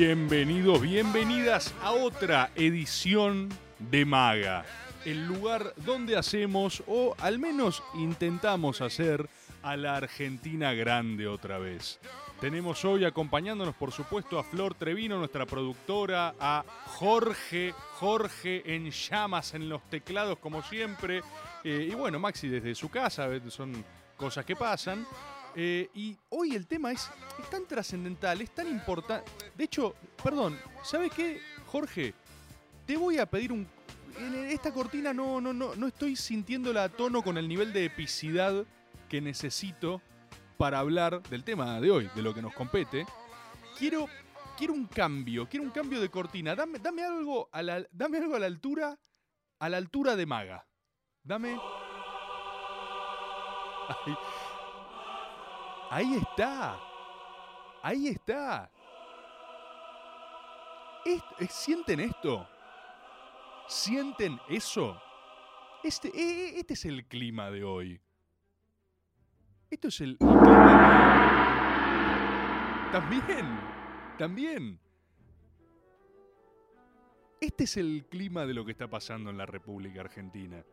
Bienvenidos, bienvenidas a otra edición de Maga, el lugar donde hacemos, o al menos intentamos hacer, a la Argentina grande otra vez. Tenemos hoy acompañándonos, por supuesto, a Flor Trevino, nuestra productora, a Jorge, Jorge en llamas en los teclados, como siempre. Eh, y bueno, Maxi desde su casa, son cosas que pasan. Eh, y hoy el tema es, es tan trascendental, es tan importante. De hecho, perdón, ¿sabes qué, Jorge? Te voy a pedir un. En esta cortina no, no, no, no estoy sintiéndola a tono con el nivel de epicidad que necesito para hablar del tema de hoy, de lo que nos compete. Quiero, quiero un cambio, quiero un cambio de cortina. Dame, dame, algo, a la, dame algo a la altura, a la altura de Maga. Dame. Ahí, ahí está. Ahí está. ¿Sienten esto? ¿Sienten eso? Este, eh, eh, este es el clima de hoy. Esto es el, el clima. También, también. Este es el clima de lo que está pasando en la República Argentina.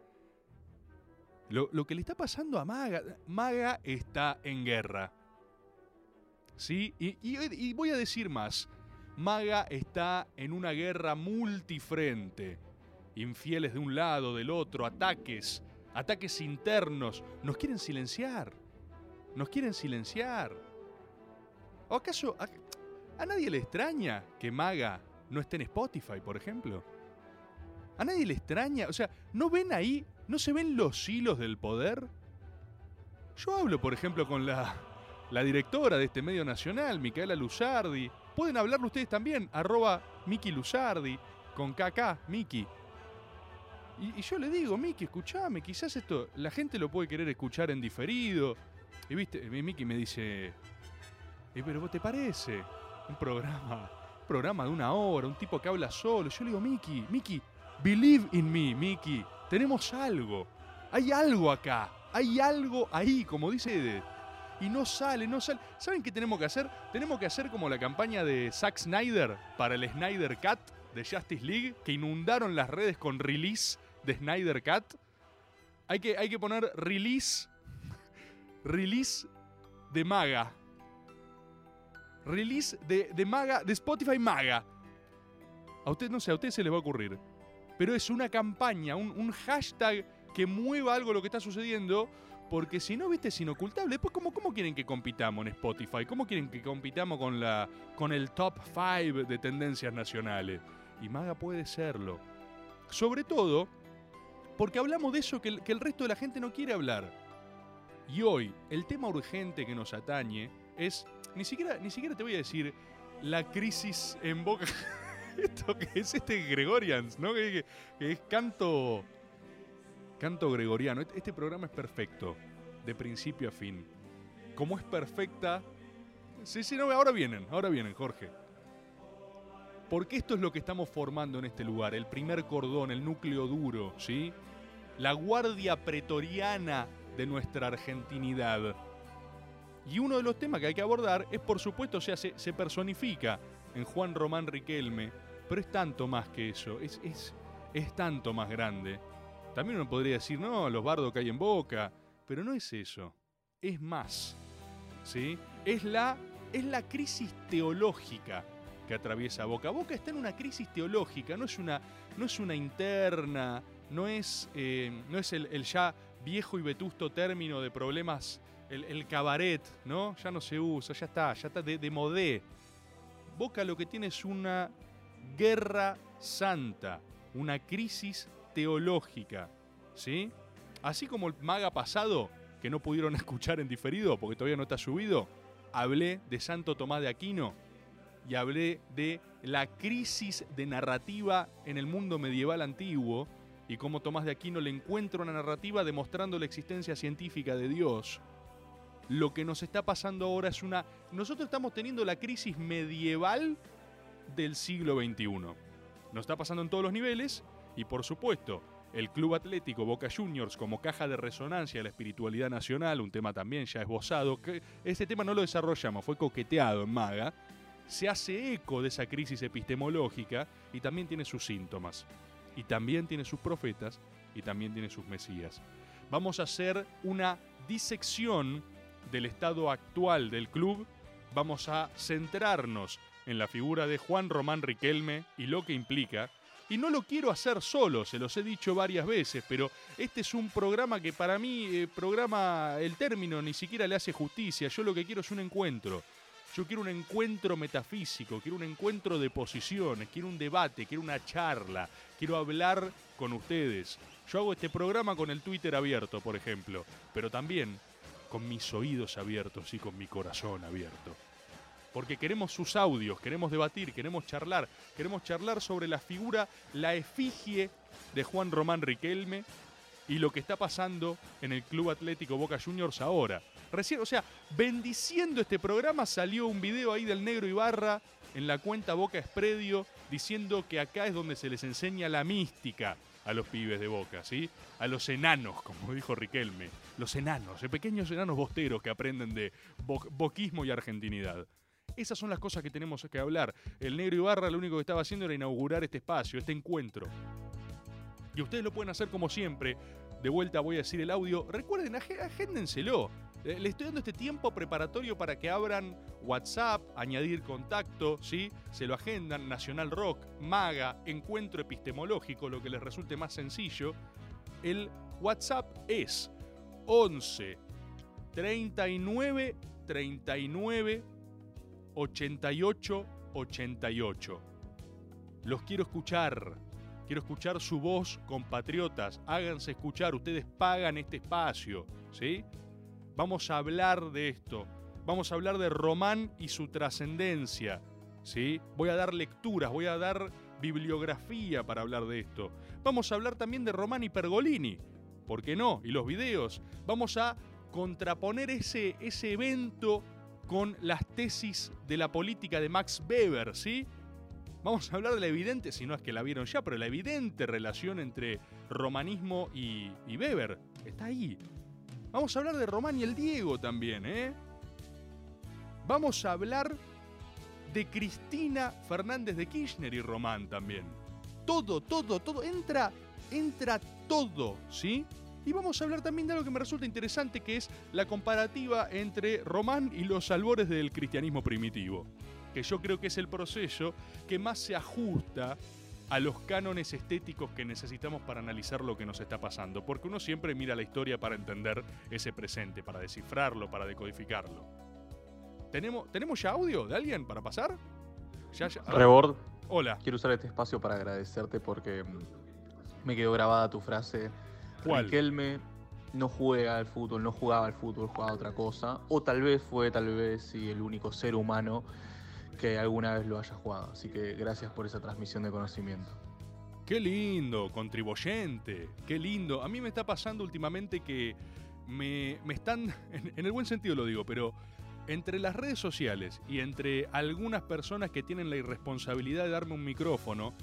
Lo, lo que le está pasando a Maga. Maga está en guerra. ¿Sí? Y, voy a decir más. Maga está en una guerra multifrente. Infieles de un lado, del otro, ataques, ataques internos. Nos quieren silenciar. Nos quieren silenciar. ¿O acaso a, a nadie le extraña que Maga no esté en Spotify, por ejemplo? ¿A nadie le extraña? O sea, ¿no ven ahí? ¿No se ven los hilos del poder? Yo hablo, por ejemplo, con la, la directora de este medio nacional, Micaela Luzardi. Pueden hablarlo ustedes también, arroba Miki Luzardi, con KK, Miki. Y, yo le digo, Miki, escuchame, quizás esto la gente lo puede querer escuchar en diferido. Y viste, Miki me dice, "Eh, pero vos te parece un programa, un programa de una hora, un tipo que habla solo. Yo le digo, Miki, Miki, believe in me, Miki. Tenemos algo. Hay algo acá. Hay algo ahí, como dice. Y no sale, no sale. ¿Saben qué tenemos que hacer? Tenemos que hacer como la campaña de Zack Snyder para el Snyder Cut de Justice League, que inundaron las redes con release de Snyder Cut. Hay que, hay que poner release. Release de Maga. Release de, de Maga, de Spotify Maga. A usted, no sé, a usted se les va a ocurrir. Pero es una campaña, un, un hashtag que mueva algo lo que está sucediendo. Porque si no, viste, es inocultable. Después, ¿cómo, ¿cómo quieren que compitamos en Spotify? ¿Cómo quieren que compitamos con, la, con el top 5 de tendencias nacionales? Y Maga puede serlo. Sobre todo porque hablamos de eso que el, que el resto de la gente no quiere hablar. Y hoy, el tema urgente que nos atañe es, ni siquiera, ni siquiera te voy a decir la crisis en boca. Esto que es este Gregorians, ¿no? Que es canto. Canto gregoriano. Este- Este programa es perfecto, de principio a fin. Como es perfecta. Sí, sí, no, ahora vienen, ahora vienen, Jorge. Porque esto es lo que estamos formando en este lugar, el primer cordón, el núcleo duro, ¿sí? La guardia pretoriana de nuestra argentinidad. Y uno de los temas que hay que abordar es, por supuesto, o sea, se, se personifica en Juan Román Riquelme, pero es tanto más que eso, es, es, es tanto más grande. También uno podría decir, no, los bardos que hay en Boca, pero no es eso, es más, ¿sí? Es la, es la crisis teológica que atraviesa Boca. Boca está en una crisis teológica, no es una, no es una interna, no es, eh, no es el, ya viejo y vetusto término de problemas, el, el cabaret, ¿no? Ya no se usa, ya está, ya está de, de modé. Boca lo que tiene es una guerra santa, una crisis teológica, ¿sí? Así como el maga pasado, que no pudieron escuchar en diferido porque todavía no está subido, hablé de Santo Tomás de Aquino y hablé de la crisis de narrativa en el mundo medieval antiguo y cómo Tomás de Aquino le encuentra una narrativa demostrando la existencia científica de Dios. Lo que nos está pasando ahora es una... Nosotros estamos teniendo la crisis medieval del siglo XXI. Nos está pasando en todos los niveles y por supuesto el Club Atlético Boca Juniors como caja de resonancia de la espiritualidad nacional, un tema también ya esbozado, que este tema no lo desarrollamos, fue coqueteado en Maga, se hace eco de esa crisis epistemológica y también tiene sus síntomas, y también tiene sus profetas, y también tiene sus mesías. Vamos a hacer una disección del estado actual del club, vamos a centrarnos en la figura de Juan Román Riquelme y lo que implica, y no lo quiero hacer solo, se los he dicho varias veces, pero este es un programa que para mí, eh, programa, el término ni siquiera le hace justicia. Yo lo que quiero es un encuentro. Yo quiero un encuentro metafísico, quiero un encuentro de posiciones, quiero un debate, quiero una charla, quiero hablar con ustedes. Yo hago este programa con el Twitter abierto, por ejemplo, pero también con mis oídos abiertos y con mi corazón abierto porque queremos sus audios, queremos debatir, queremos charlar, queremos charlar sobre la figura, la efigie de Juan Román Riquelme y lo que está pasando en el Club Atlético Boca Juniors ahora. Recién, o sea, bendiciendo este programa salió un video ahí del negro Ibarra en la cuenta Boca Espredio diciendo que acá es donde se les enseña la mística a los pibes de Boca, ¿sí? A los enanos, como dijo Riquelme. Los enanos, de pequeños enanos bosteros que aprenden de bo- boquismo y argentinidad. Esas son las cosas que tenemos que hablar. El negro Ibarra lo único que estaba haciendo era inaugurar este espacio, este encuentro. Y ustedes lo pueden hacer como siempre. De vuelta voy a decir el audio. Recuerden, ag- agéndenselo. Eh, Le estoy dando este tiempo preparatorio para que abran WhatsApp, añadir contacto, ¿sí? Se lo agendan, Nacional Rock, Maga, Encuentro Epistemológico, lo que les resulte más sencillo. El WhatsApp es 11 39 39 88 88. Los quiero escuchar. Quiero escuchar su voz, compatriotas. Háganse escuchar. Ustedes pagan este espacio. ¿Sí? Vamos a hablar de esto. Vamos a hablar de Román y su trascendencia. ¿Sí? Voy a dar lecturas, voy a dar bibliografía para hablar de esto. Vamos a hablar también de Román y Pergolini. ¿Por qué no? Y los videos. Vamos a contraponer ese, ese evento con las tesis de la política de Max Weber, ¿sí? Vamos a hablar de la evidente, si no es que la vieron ya, pero la evidente relación entre romanismo y, Weber. Está ahí. Vamos a hablar de Román y el Diego también, ¿eh? Vamos a hablar de Cristina Fernández de Kirchner y Román también. Todo, todo, todo. Entra, entra todo, ¿sí? Y vamos a hablar también de algo que me resulta interesante, que es la comparativa entre Román y los albores del cristianismo primitivo, que yo creo que es el proceso que más se ajusta a los cánones estéticos que necesitamos para analizar lo que nos está pasando, porque uno siempre mira la historia para entender ese presente, para descifrarlo, para decodificarlo. ¿Tenemos, ¿tenemos ya audio de alguien para pasar? Ya, ya. Rebord, Hola. quiero usar este espacio para agradecerte porque mm, me quedó grabada tu frase. ¿Cuál? Riquelme no juega al fútbol, no jugaba al fútbol, jugaba a otra cosa. O tal vez fue, tal vez, sí, el único ser humano que alguna vez lo haya jugado. Así que gracias por esa transmisión de conocimiento. Qué lindo, contribuyente, qué lindo. A mí me está pasando últimamente que me, me están, en, en el buen sentido lo digo, pero entre las redes sociales y entre algunas personas que tienen la irresponsabilidad de darme un micrófono,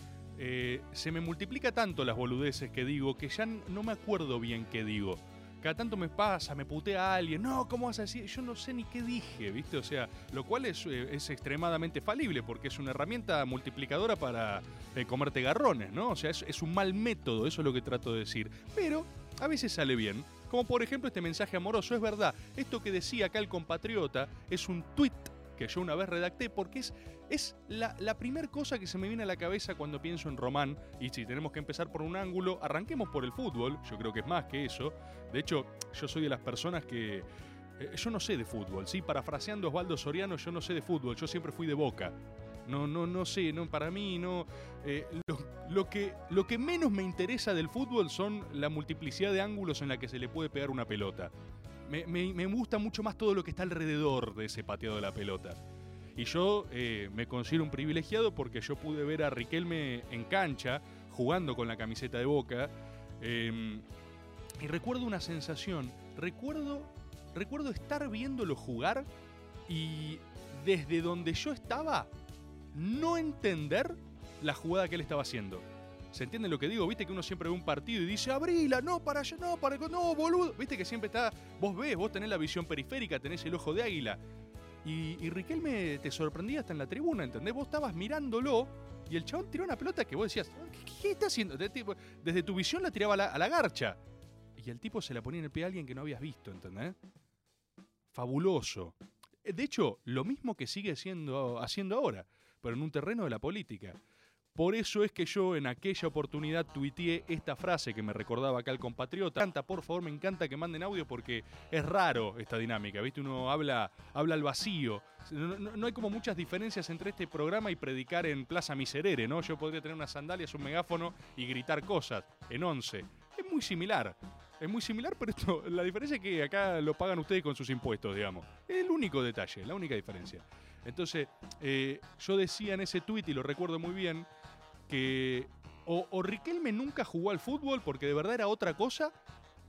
eh, se me multiplica tanto las boludeces que digo que ya no me acuerdo bien qué digo. Cada tanto me pasa, me putea a alguien, no, ¿cómo vas a decir? Yo no sé ni qué dije, ¿viste? O sea, lo cual es, eh, es extremadamente falible porque es una herramienta multiplicadora para eh, comerte garrones, ¿no? O sea, es, es un mal método, eso es lo que trato de decir. Pero a veces sale bien. Como por ejemplo este mensaje amoroso, es verdad, esto que decía acá el compatriota es un tweet que yo una vez redacté porque es, es la, la primera cosa que se me viene a la cabeza cuando pienso en Román. Y si tenemos que empezar por un ángulo, arranquemos por el fútbol, yo creo que es más que eso. De hecho, yo soy de las personas que... eh, yo no sé de fútbol, ¿sí? Parafraseando a Osvaldo Soriano, yo no sé de fútbol, yo siempre fui de boca. No, no, no sé, no, para mí no. eh, lo, lo que, lo que menos me interesa del fútbol son la multiplicidad de ángulos en la que se le puede pegar una pelota. Me, gusta mucho más todo lo que está alrededor de ese pateado de la pelota. Y yo eh, me considero un privilegiado porque yo pude ver a Riquelme en cancha, jugando con la camiseta de Boca. eh, y recuerdo una sensación. Recuerdo, recuerdo estar viéndolo jugar y desde donde yo estaba, no entender la jugada que él estaba haciendo. ¿Se entiende lo que digo? Viste que uno siempre ve un partido y dice, abrila, no, para allá, no, para no, boludo. Viste que siempre está, vos ves, vos tenés la visión periférica, tenés el ojo de águila. Y, Riquelme te sorprendía hasta en la tribuna, ¿entendés? Vos estabas mirándolo y el chabón tiró una pelota que vos decías, ¿qué, está haciendo? Desde tu visión la tiraba a la, a la garcha. Y el tipo se la ponía en el pie a alguien que no habías visto, ¿entendés? Fabuloso. Eh, De hecho, lo mismo que sigue siendo, haciendo ahora, pero en un terreno de la política. Por eso es que yo en aquella oportunidad tuiteé esta frase que me recordaba acá el compatriota. Me encanta, por favor, me encanta que manden audio porque es raro esta dinámica, ¿viste? Uno habla, habla al vacío. No, hay como muchas diferencias entre este programa y predicar en Plaza Miserere, ¿no? Yo podría tener unas sandalias, un megáfono y gritar cosas en 11. Es muy similar. Es muy similar, pero esto, la diferencia es que acá lo pagan ustedes con sus impuestos, digamos. Es el único detalle, la única diferencia. Entonces, eh, yo decía en ese tuit, y lo recuerdo muy bien, que o, o Riquelme nunca jugó al fútbol porque de verdad era otra cosa,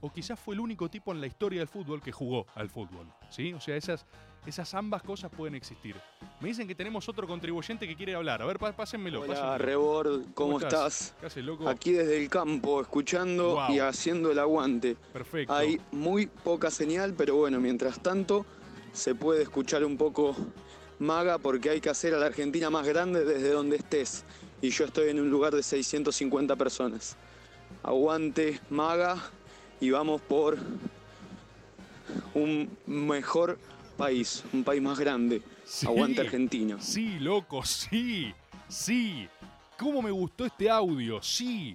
o quizás fue el único tipo en la historia del fútbol que jugó al fútbol. ¿sí? O sea, esas, esas ambas cosas pueden existir. Me dicen que tenemos otro contribuyente que quiere hablar. A ver, pá- pásenmelo. Hola, pásenmelo. Rebord, ¿cómo, estás? ¿Qué haces, loco? Aquí desde el campo, escuchando Wow. y haciendo el aguante. Perfecto. Hay muy poca señal, pero bueno, mientras tanto se puede escuchar un poco maga porque hay que hacer a la Argentina más grande desde donde estés. Y yo estoy en un lugar de 650 personas. Aguante maga y vamos por un mejor país, un país más grande. Sí. Aguante Argentina. Sí, loco, sí, sí. ¿Cómo me gustó este audio? Sí.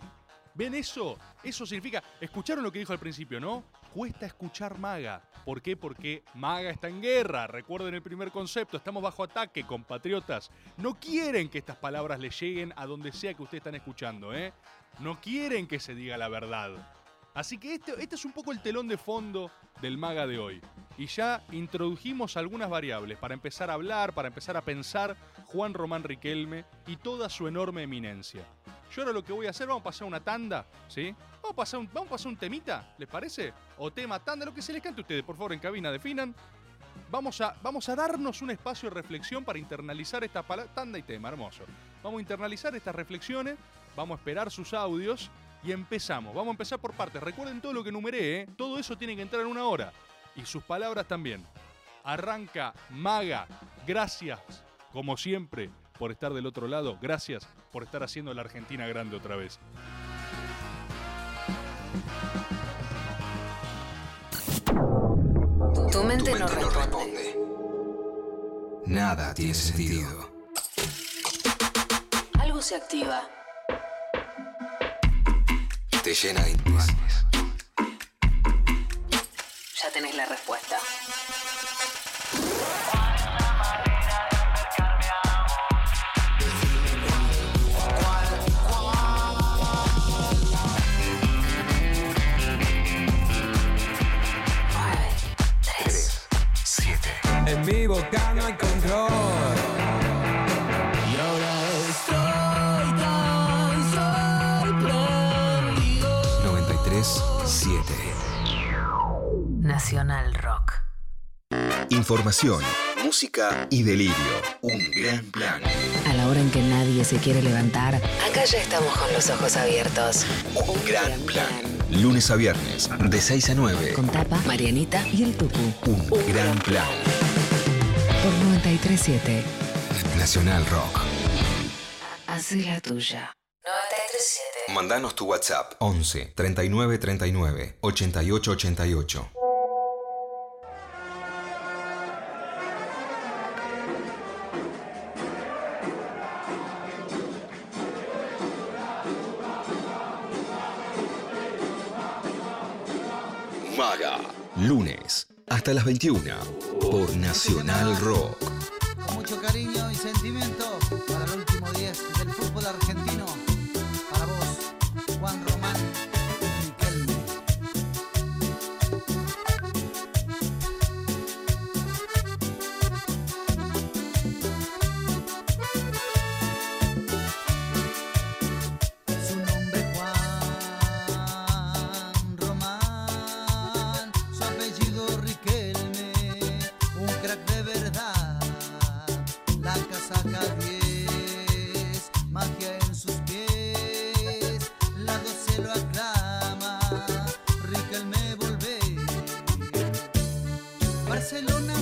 ¿Ven eso? Eso significa. Escucharon lo que dijo al principio, ¿no? Cuesta escuchar Maga. ¿Por qué? Porque Maga está en guerra. Recuerden el primer concepto. Estamos bajo ataque, compatriotas. No quieren que estas palabras le lleguen a donde sea que ustedes están escuchando, ¿eh? No quieren que se diga la verdad. Así que este, este es un poco el telón de fondo del maga de hoy. Y ya introdujimos algunas variables para empezar a hablar, para empezar a pensar Juan Román Riquelme y toda su enorme eminencia. Yo ahora lo que voy a hacer, vamos a pasar una tanda, ¿sí? Vamos a pasar un, vamos a pasar un temita, ¿les parece? O tema tanda, lo que se les cante a ustedes, por favor, en cabina definan. Vamos a, vamos a darnos un espacio de reflexión para internalizar esta palabra. Tanda y tema, hermoso. Vamos a internalizar estas reflexiones, vamos a esperar sus audios y empezamos. Vamos a empezar por partes. Recuerden todo lo que enumeré, ¿eh? Todo eso tiene que entrar en una hora. Y sus palabras también. Arranca Maga. Gracias, como siempre, por estar del otro lado. Gracias por estar haciendo la Argentina grande otra vez. Tu mente no responde. Nada tiene sentido. Algo se activa. Te llena de imágenes. Ya tenés la respuesta. En mi boca no hay control. Y ahora estoy tan sorprendido. 93.7 Nacional Rock. Información, música y delirio. Un gran plan. A la hora en que nadie se quiere levantar, acá ya estamos con los ojos abiertos. Un gran plan. Lunes a viernes, de 6 a 9. Con Tapa, Marianita y el Tucu. Un gran plan. Por 937. Nacional Rock. Hacé la tuya. 937. Mandanos tu WhatsApp 11 39 39 88 88. Hasta las 21 por Nacional Rock. Con mucho cariño y sentimiento Barcelona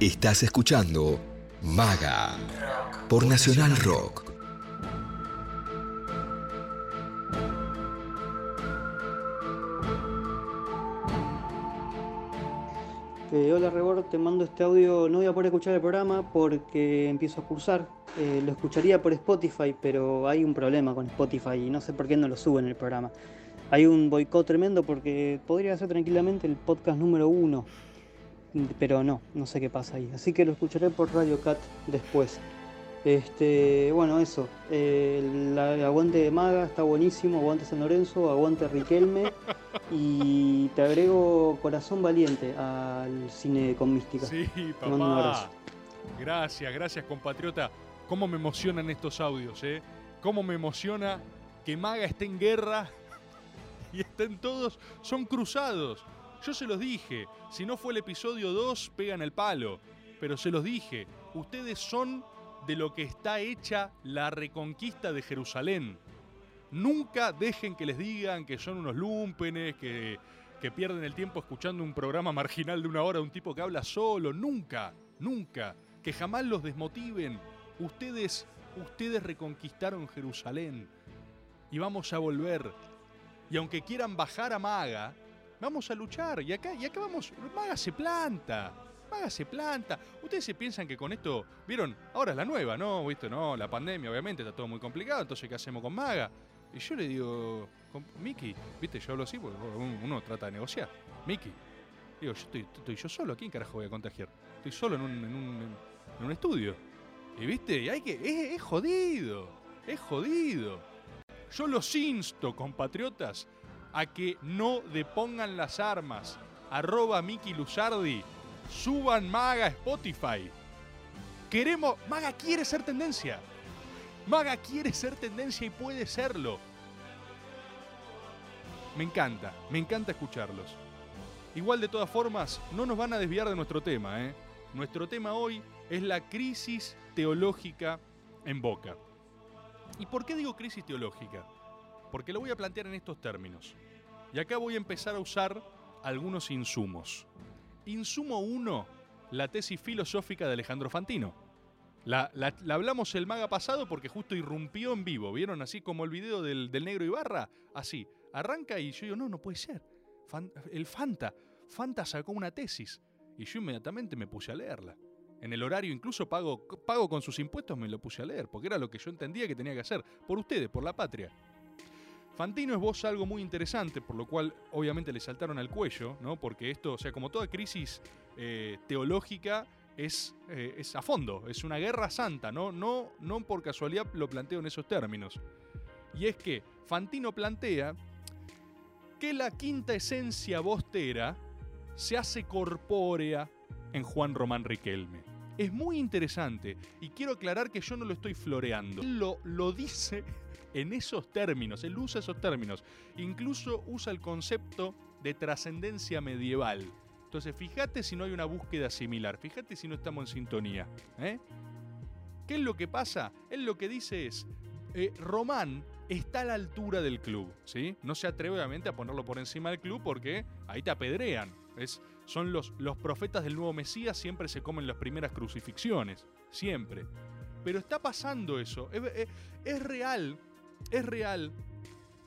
Estás escuchando Maga por Nacional Rock. Eh, hola Rebor, te mando este audio. No voy a poder escuchar el programa porque empiezo a cursar. Eh, lo escucharía por Spotify, pero hay un problema con Spotify y no sé por qué no lo suben el programa. Hay un boicot tremendo porque podría ser tranquilamente el podcast número uno, pero no, no sé qué pasa ahí. Así que lo escucharé por Radio Cat después. Este, bueno, eso. Eh, el aguante de Maga está buenísimo. Aguante San Lorenzo, aguante Riquelme. Y te agrego Corazón Valiente al cine con mística. Sí, Te mando un abrazo. papá. Gracias, gracias, compatriota. Cómo me emocionan estos audios, ¿eh? Cómo me emociona que Maga esté en guerra y estén todos. Son cruzados. Yo se los dije. Si no fue el episodio 2, pegan el palo. Pero se los dije. Ustedes son de lo que está hecha la reconquista de Jerusalén. Nunca dejen que les digan que son unos lumpenes, que, que pierden el tiempo escuchando un programa marginal de una hora un tipo que habla solo. Nunca, nunca. Que jamás los desmotiven. Ustedes, ustedes reconquistaron Jerusalén. Y vamos a volver. Y aunque quieran bajar a Maga, vamos a luchar. Y acá, y acá vamos. Maga se planta. Maga se planta. Ustedes se piensan que con esto. ¿Vieron? Ahora es la nueva, ¿no? ¿Viste? No, la pandemia, obviamente, está todo muy complicado. Entonces, ¿qué hacemos con Maga? Y yo le digo, Miki, ¿viste? Yo hablo así porque uno trata de negociar. Miki, digo, yo estoy, estoy yo solo. ¿A quién carajo voy a contagiar? Estoy solo en un, en un, en un estudio. Y viste, y hay que. Es, es jodido. Es jodido. Yo los insto, compatriotas, a que no depongan las armas. Arroba Miki Luzardi. Suban Maga Spotify. Queremos. Maga quiere ser tendencia. Maga quiere ser tendencia y puede serlo. Me encanta, me encanta escucharlos. Igual de todas formas, no nos van a desviar de nuestro tema. ¿eh? Nuestro tema hoy es la crisis teológica en Boca. ¿Y por qué digo crisis teológica? Porque lo voy a plantear en estos términos. Y acá voy a empezar a usar algunos insumos. Insumo 1, la tesis filosófica de Alejandro Fantino. La, la- la hablamos el maga pasado porque justo irrumpió en vivo. ¿Vieron así como el video del, negro Ibarra? Así. Arranca y yo digo, no, no puede ser. El Fanta. Fanta sacó una tesis. Y yo inmediatamente me puse a leerla. En el horario incluso pago, pago con sus impuestos, me lo puse a leer, porque era lo que yo entendía que tenía que hacer. Por ustedes, por la patria. Fantino esboza algo muy interesante, por lo cual obviamente le saltaron al cuello, ¿no? Porque esto, o sea, como toda crisis eh, teológica, es, eh, es a fondo, es una guerra santa, ¿no? No, no por casualidad lo planteo en esos términos. Y es que Fantino plantea que la quinta esencia bostera se hace corpórea en Juan Román Riquelme. Es muy interesante y quiero aclarar que yo no lo estoy floreando. Lo, lo dice en esos términos, él usa esos términos. Incluso usa el concepto de trascendencia medieval. Entonces, fíjate si no hay una búsqueda similar, fíjate si no estamos en sintonía. ¿eh? ¿Qué es lo que pasa? Él lo que dice es, eh, Román está a la altura del club, ¿sí? No se atreve obviamente a ponerlo por encima del club porque ahí te apedrean. Es, son los, los profetas del nuevo Mesías, siempre se comen las primeras crucifixiones, siempre. Pero está pasando eso, es, real, es real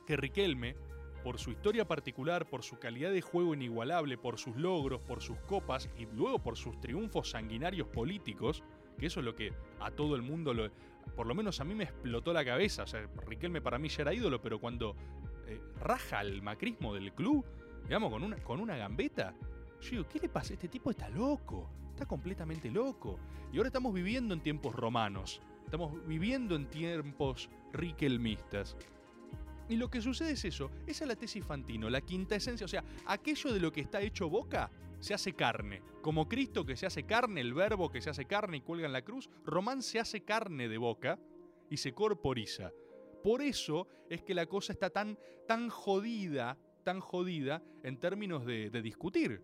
que Riquelme, por su historia particular, por su calidad de juego inigualable, por sus logros, por sus copas y luego por sus triunfos sanguinarios políticos, que eso es lo que a todo el mundo, lo, por lo menos a mí me explotó la cabeza. O sea, Riquelme para mí ya era ídolo, pero cuando eh, raja el macrismo del club, digamos, con una, con una gambeta, yo digo, ¿qué le pasa? Este tipo está loco, está completamente loco. Y ahora estamos viviendo en tiempos romanos, estamos viviendo en tiempos riquelmistas. Y lo que sucede es eso, esa es la tesis Fantino, la quinta esencia, o sea, aquello de lo que está hecho boca se hace carne. Como Cristo que se hace carne, el verbo que se hace carne y cuelga en la cruz, Román se hace carne de boca y se corporiza. Por eso es que la cosa está tan, tan jodida, tan jodida en términos de, de discutir.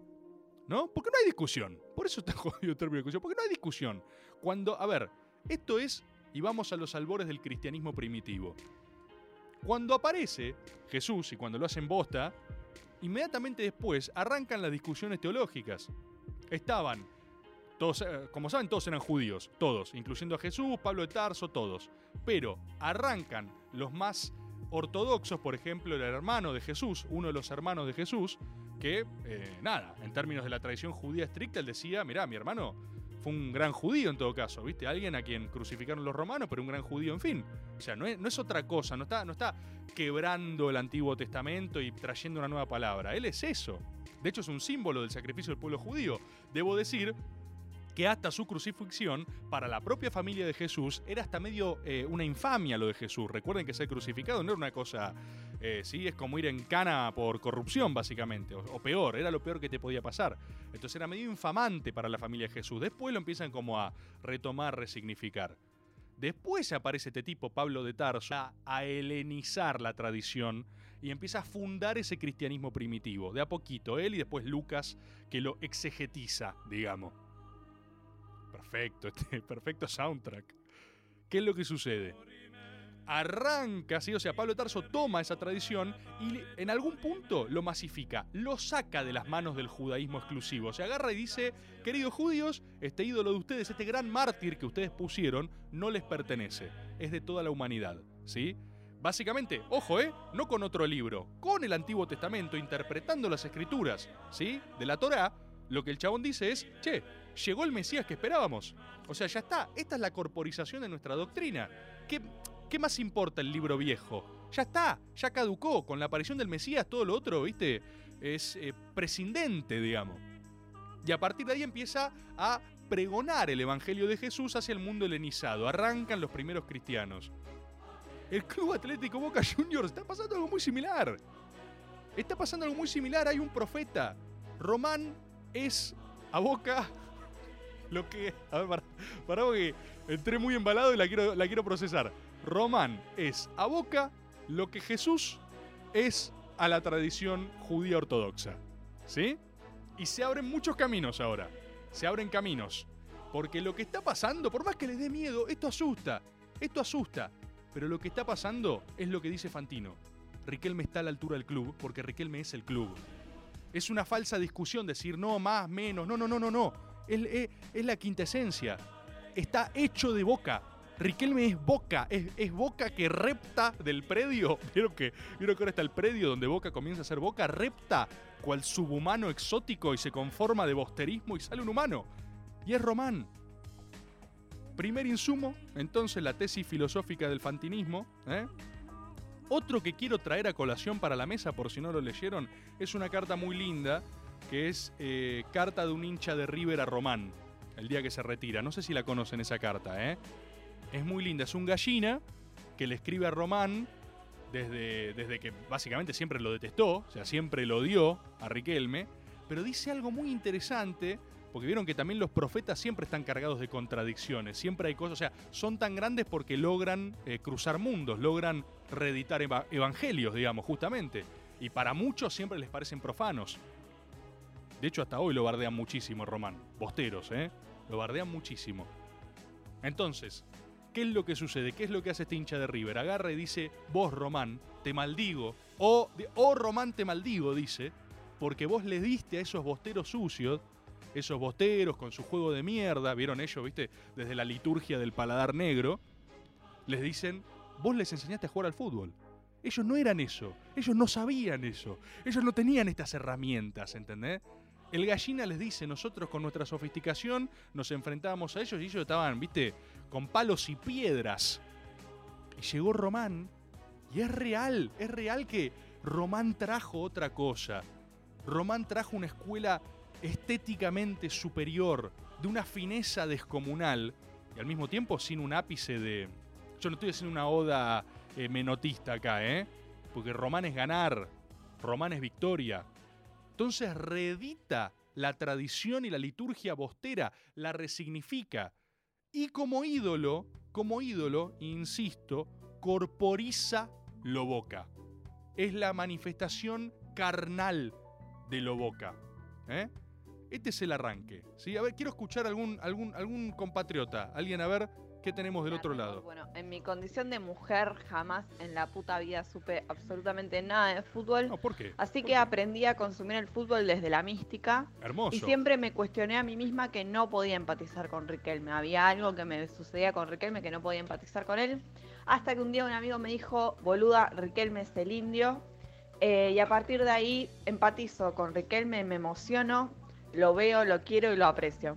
¿No? Porque no hay discusión. Por eso está jodido el término de discusión. Porque no hay discusión. Cuando, a ver, esto es, y vamos a los albores del cristianismo primitivo. Cuando aparece Jesús y cuando lo hacen bosta, inmediatamente después arrancan las discusiones teológicas. Estaban, todos, eh, como saben, todos eran judíos, todos, incluyendo a Jesús, Pablo de Tarso, todos. Pero arrancan los más ortodoxos, por ejemplo, el hermano de Jesús, uno de los hermanos de Jesús, que, eh, nada, en términos de la tradición judía estricta, él decía, mirá, mi hermano fue un gran judío en todo caso, ¿viste? Alguien a quien crucificaron los romanos, pero un gran judío, en fin. O sea, no es, no otra cosa, no está, no está quebrando el Antiguo Testamento y trayendo una nueva palabra. Él es eso. De hecho, es un símbolo del sacrificio del pueblo judío. Debo decir que hasta su crucifixión, para la propia familia de Jesús, era hasta medio eh, una infamia lo de Jesús. Recuerden que ser crucificado no era una cosa, eh, sí, es como ir en cana por corrupción, básicamente, o, peor, era lo peor que te podía pasar. Entonces era medio infamante para la familia de Jesús. Después lo empiezan como a retomar, resignificar. Después aparece este tipo, Pablo de Tarso, a, a helenizar la tradición y empieza a fundar ese cristianismo primitivo. De a poquito, él y después Lucas, que lo exegetiza, digamos. Perfecto, este perfecto soundtrack. ¿Qué es lo que sucede? Arranca, sí, o sea, Pablo Tarso toma esa tradición y en algún punto lo masifica, lo saca de las manos del judaísmo exclusivo. Se agarra y dice, queridos judíos, este ídolo de ustedes, este gran mártir que ustedes pusieron, no les pertenece, es de toda la humanidad, ¿sí? Básicamente, ojo, ¿eh? No con otro libro, con el Antiguo Testamento, interpretando las escrituras, ¿sí? De la Torá, lo que el chabón dice es, che, llegó el Mesías que esperábamos. O sea, ya está, esta es la corporización de nuestra doctrina. ¿Qué, qué más importa el libro viejo? Ya está, ya caducó, con la aparición del Mesías todo lo otro, ¿viste? Es eh, prescindente, digamos. Y a partir de ahí empieza a pregonar el Evangelio de Jesús hacia el mundo helenizado. Arrancan los primeros cristianos. El Club Atlético Boca Juniors está pasando algo muy similar. Está pasando algo muy similar. Hay un profeta. Román es a Boca lo que. A ver, para, para porque entré muy embalado y la quiero, la quiero procesar. Román es a Boca lo que Jesús es a la tradición judía ortodoxa. ¿Sí? Y se abren muchos caminos ahora. Se abren caminos. Porque lo que está pasando, por más que les dé miedo, esto asusta. Esto asusta. Pero lo que está pasando es lo que dice Fantino. Riquelme está a la altura del club porque Riquelme es el club. Es una falsa discusión decir no, más, menos. No, no, no, no, no. Es, es- la quinta esencia. Está hecho de boca. Riquelme es boca. Es, boca que repta del predio. ¿Vieron que, ¿Vieron que ahora está el predio donde boca comienza a ser boca? Repta cual subhumano exótico y se conforma de bosterismo y sale un humano. Y es Román. Primer insumo, entonces la tesis filosófica del fantinismo, ¿eh? Otro que quiero traer a colación para la mesa, por si no lo leyeron, es una carta muy linda, que es eh, carta de un hincha de River a Román, el día que se retira. No sé si la conocen esa carta, ¿eh? Es muy linda, es un gallina que le escribe a Román desde, desde que básicamente siempre lo detestó, o sea, siempre lo odió a Riquelme, pero dice algo muy interesante, porque vieron que también los profetas siempre están cargados de contradicciones, siempre hay cosas, o sea, son tan grandes porque logran eh, cruzar mundos, logran reeditar eva- evangelios, digamos, justamente, y para muchos siempre les parecen profanos. De hecho, hasta hoy lo bardean muchísimo, Román. Bosteros, ¿eh? Lo bardean muchísimo. Entonces, ¿qué es lo que sucede? ¿Qué es lo que hace este hincha de River? Agarra y dice, vos Román, te maldigo. O, o Román te maldigo, dice, porque vos le diste a esos bosteros sucios, esos bosteros con su juego de mierda, vieron ellos, viste, desde la liturgia del paladar negro, les dicen, vos les enseñaste a jugar al fútbol. Ellos no eran eso, ellos no sabían eso, ellos no tenían estas herramientas, ¿entendés? El gallina les dice, nosotros con nuestra sofisticación nos enfrentábamos a ellos y ellos estaban, viste, con palos y piedras. Y llegó Román, y es real, es real que Román trajo otra cosa. Román trajo una escuela estéticamente superior, de una fineza descomunal, y al mismo tiempo sin un ápice de... Yo no estoy haciendo una oda eh, menotista acá, ¿eh? Porque Román es ganar, Román es victoria. Entonces reedita la tradición y la liturgia bostera, la resignifica. Y como ídolo, como ídolo, insisto, corporiza lo boca. Es la manifestación carnal de lo boca. ¿eh? Este es el arranque. ¿sí? A ver, quiero escuchar algún, algún, algún compatriota. Alguien a ver qué tenemos del otro lado. Bueno, en mi condición de mujer jamás en la puta vida supe absolutamente nada de fútbol. ¿por qué? Así que aprendí a consumir el fútbol desde la mística. Hermoso. Y siempre me cuestioné a mí misma que no podía empatizar con Riquelme. Había algo que me sucedía con Riquelme que no podía empatizar con él. Hasta que un día un amigo me dijo, boluda, Riquelme es el indio. Eh, y a partir de ahí empatizo con Riquelme, me emociono, lo veo, lo quiero y lo aprecio.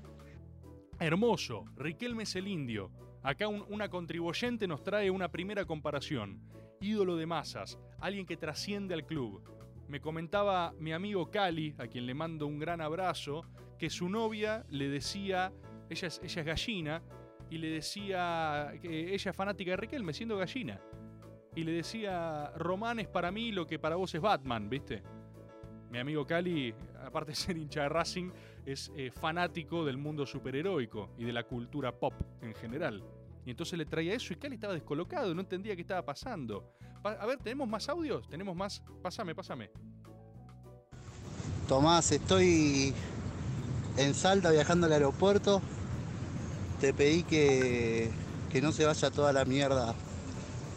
Hermoso. Riquelme es el indio. Acá un- una contribuyente nos trae una primera comparación. Ídolo de masas, alguien que trasciende al club. Me comentaba mi amigo Cali, a quien le mando un gran abrazo, que su novia le decía, ella es, ella es gallina, y le decía que ella es fanática de Riquelme, siendo gallina. Y le decía, Román es para mí lo que para vos es Batman, ¿viste? Mi amigo Cali, aparte de ser hincha de Racing, es eh, fanático del mundo superheroico y de la cultura pop en general. Y entonces le traía eso y Cali estaba descolocado, no entendía qué estaba pasando. Pa- a ver, ¿tenemos más audios? ¿Tenemos más? Pásame, pásame. Tomás, estoy en Salta viajando al aeropuerto. Te pedí que, que no se vaya toda la mierda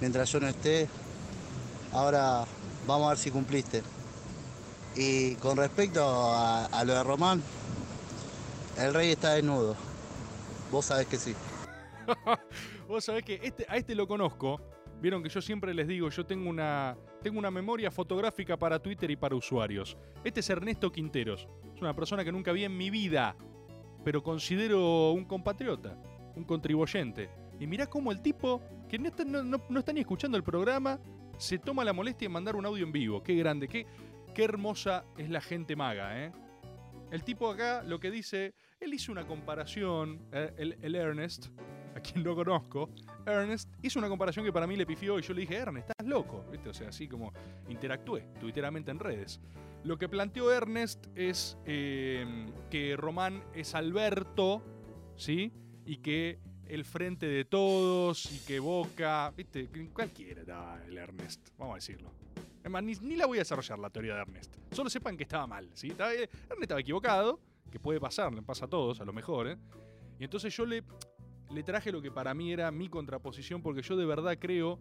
mientras yo no esté. Ahora vamos a ver si cumpliste. Y con respecto a, a lo de Román, el rey está desnudo. Vos sabés que sí. Vos sabés que este, a este lo conozco. Vieron que yo siempre les digo, yo tengo una, tengo una memoria fotográfica para Twitter y para usuarios. Este es Ernesto Quinteros. Es una persona que nunca vi en mi vida, pero considero un compatriota, un contribuyente. Y mirá cómo el tipo, que no está, ni escuchando el programa, se toma la molestia de mandar un audio en vivo. Qué grande, qué, qué hermosa es la gente maga, ¿eh? El tipo acá lo que dice, él hizo una comparación, eh, el, Ernest, quien no conozco, Ernest hizo una comparación que para mí le pifió y yo le dije, Ernest, estás loco, ¿viste? O sea, así como interactué twitteramente en redes. Lo que planteó Ernest es eh, que Román es Alberto, ¿sí? Y que el frente de todos y que Boca, ¿viste? Cualquiera era el Ernest, vamos a decirlo. Es más, ni, la voy a desarrollar la teoría de Ernest. Solo sepan que estaba mal, ¿sí? Eh, Ernest estaba equivocado, que puede pasar, le pasa a todos, a lo mejor, ¿eh? Y entonces yo le, le traje lo que para mí era mi contraposición, porque yo de verdad creo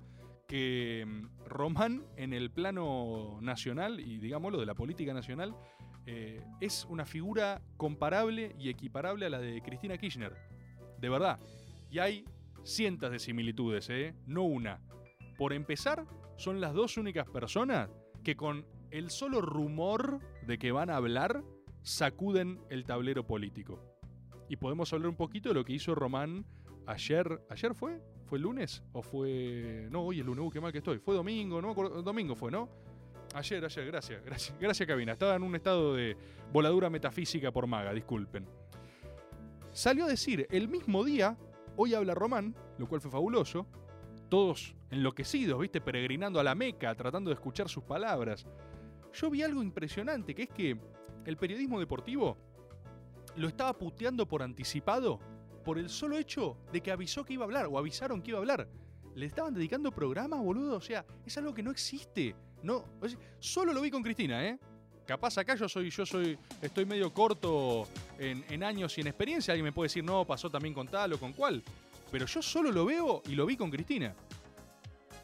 que mm, Román en el plano nacional, y digámoslo, de la política nacional, eh, es una figura comparable y equiparable a la de Cristina Kirchner. De verdad. Y hay cientos de similitudes, ¿eh? No una. Por empezar, son las dos únicas personas que con el solo rumor de que van a hablar, sacuden el tablero político. Y podemos hablar un poquito de lo que hizo Román ayer, ¿ayer fue? ¿Fue el lunes? ¿O fue.? No, hoy es lunes, uh, qué mal que estoy. Fue domingo, no. Domingo fue, ¿no? Ayer, ayer, gracias, gracias, gracias, Cabina. Estaba en un estado de voladura metafísica por maga, disculpen. Salió a decir el mismo día, hoy habla Román, lo cual fue fabuloso. Todos enloquecidos, ¿viste? Peregrinando a la Meca, tratando de escuchar sus palabras. Yo vi algo impresionante, que es que el periodismo deportivo lo estaba puteando por anticipado por el solo hecho de que avisó que iba a hablar o avisaron que iba a hablar. Le estaban dedicando programas, boludo. O sea, es algo que no existe. No, solo lo vi con Cristina, ¿eh? Capaz acá yo soy, yo soy, estoy medio corto en, en años y en experiencia. Alguien me puede decir, no, pasó también con tal o con cual. Pero yo solo lo veo y lo vi con Cristina.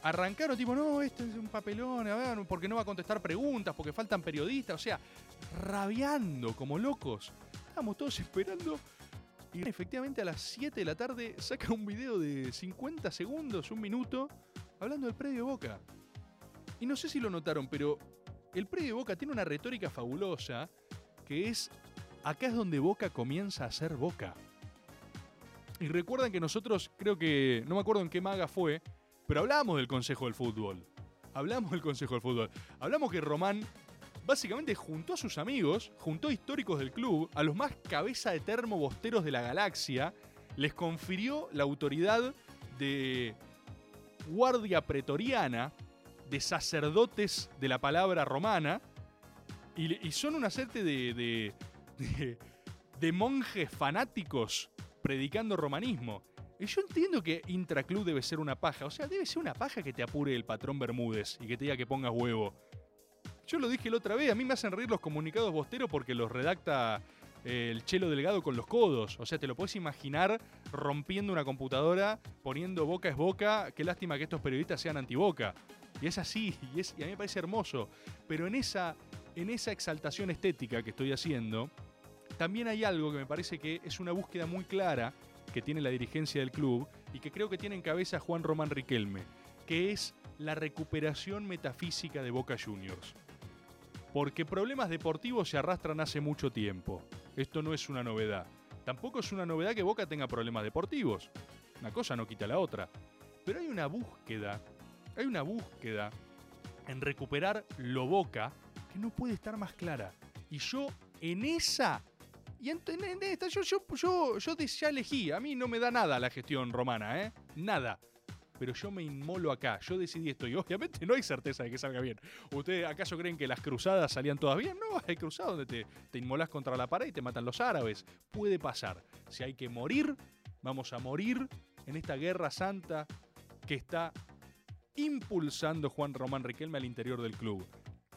Arrancaron tipo, no, esto es un papelón, a ver, porque no va a contestar preguntas, porque faltan periodistas. O sea, rabiando como locos. Estábamos todos esperando. Y efectivamente a las 7 de la tarde saca un video de 50 segundos, un minuto, hablando del predio Boca. Y no sé si lo notaron, pero el predio Boca tiene una retórica fabulosa que es, acá es donde Boca comienza a ser Boca. Y recuerdan que nosotros, creo que, no me acuerdo en qué maga fue, pero hablamos del Consejo del Fútbol. Hablamos del Consejo del Fútbol. Hablamos que Román básicamente juntó a sus amigos, juntó a históricos del club, a los más cabeza de termo bosteros de la galaxia, les confirió la autoridad de guardia pretoriana, de sacerdotes de la palabra romana, y, y son una serie de, de, de, de monjes fanáticos predicando romanismo. Y yo entiendo que intraclub debe ser una paja, o sea, debe ser una paja que te apure el patrón Bermúdez y que te diga que pongas huevo. Yo lo dije la otra vez, a mí me hacen reír los comunicados bosteros porque los redacta eh, el chelo delgado con los codos. O sea, te lo puedes imaginar rompiendo una computadora, poniendo boca es boca. Qué lástima que estos periodistas sean antiboca. Y es así, y, y a mí me parece hermoso. Pero en esa, en esa exaltación estética que estoy haciendo, también hay algo que me parece que es una búsqueda muy clara que tiene la dirigencia del club y que creo que tiene en cabeza Juan Román Riquelme, que es la recuperación metafísica de Boca Juniors porque problemas deportivos se arrastran hace mucho tiempo. Esto no es una novedad. Tampoco es una novedad que Boca tenga problemas deportivos. Una cosa no quita la otra. Pero hay una búsqueda, hay una búsqueda en recuperar lo Boca que no puede estar más clara. Y yo en esa... Y en, esta, yo, yo ya elegí. A mí no me da nada la gestión romana, ¿eh? Nada pero yo me inmolo acá. Yo decidí esto y obviamente no hay certeza de que salga bien. ¿Ustedes acaso creen que las cruzadas salían todas bien? No, hay cruzadas donde te, te inmolas contra la pared y te matan los árabes. Puede pasar. Si hay que morir, vamos a morir en esta guerra santa que está impulsando Juan Román Riquelme al interior del club,